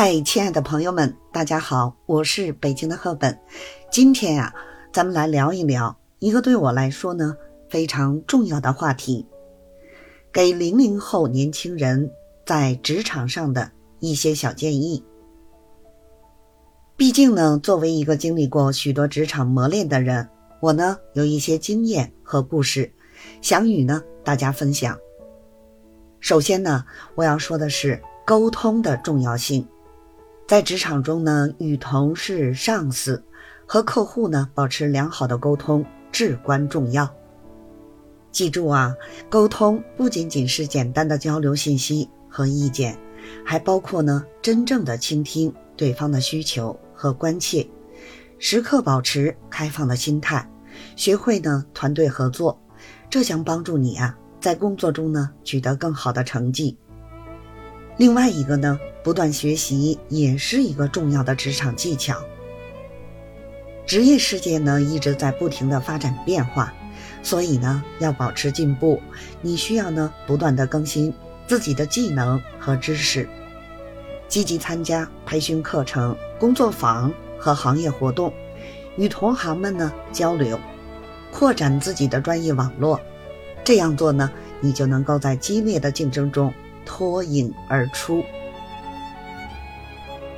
嗨，亲爱的朋友们，大家好，我是北京的赫本。今天呀，咱们来聊一聊一个对我来说呢非常重要的话题，给零零后年轻人在职场上的一些小建议。毕竟呢，作为一个经历过许多职场磨练的人，我呢有一些经验和故事，想与呢大家分享。首先呢，我要说的是沟通的重要性。在职场中呢，与同事、上司和客户呢保持良好的沟通至关重要。记住啊，沟通不仅仅是简单的交流信息和意见，还包括呢真正的倾听对方的需求和关切，时刻保持开放的心态，学会呢团队合作，这将帮助你啊在工作中呢取得更好的成绩。另外一个呢，不断学习也是一个重要的职场技巧。职业世界呢一直在不停的发展变化，所以呢要保持进步，你需要呢不断的更新自己的技能和知识，积极参加培训课程、工作坊和行业活动，与同行们呢交流，扩展自己的专业网络。这样做呢，你就能够在激烈的竞争中。脱颖而出。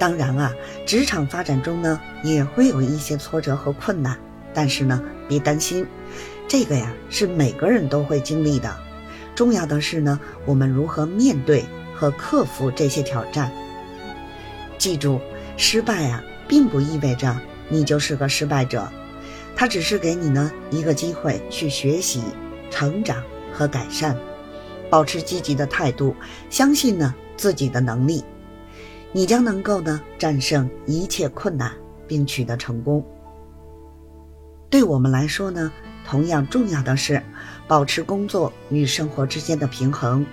当然啊，职场发展中呢，也会有一些挫折和困难，但是呢，别担心，这个呀是每个人都会经历的。重要的是呢，我们如何面对和克服这些挑战。记住，失败啊，并不意味着你就是个失败者，它只是给你呢一个机会去学习、成长和改善。保持积极的态度，相信呢自己的能力，你将能够呢战胜一切困难，并取得成功。对我们来说呢，同样重要的是保持工作与生活之间的平衡。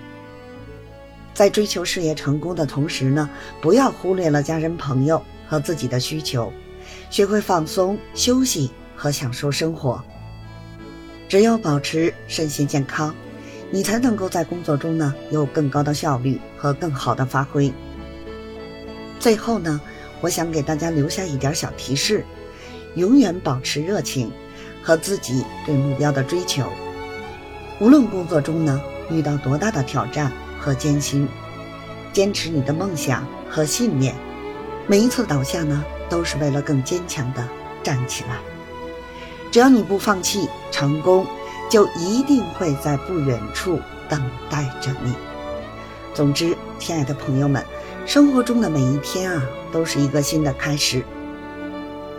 在追求事业成功的同时呢，不要忽略了家人、朋友和自己的需求，学会放松、休息和享受生活。只有保持身心健康。你才能够在工作中呢有更高的效率和更好的发挥。最后呢，我想给大家留下一点小提示：永远保持热情和自己对目标的追求。无论工作中呢遇到多大的挑战和艰辛，坚持你的梦想和信念。每一次倒下呢，都是为了更坚强的站起来。只要你不放弃，成功。就一定会在不远处等待着你。总之，亲爱的朋友们，生活中的每一天啊，都是一个新的开始。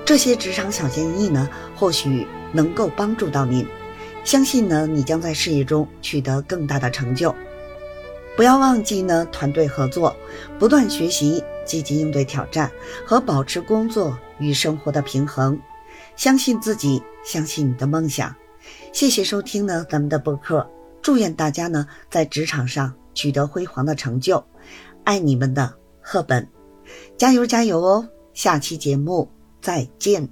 这些职场小建议呢，或许能够帮助到您。相信呢，你将在事业中取得更大的成就。不要忘记呢，团队合作，不断学习，积极应对挑战，和保持工作与生活的平衡。相信自己，相信你的梦想。谢谢收听呢咱们的播客，祝愿大家呢在职场上取得辉煌的成就，爱你们的赫本，加油加油哦！下期节目再见。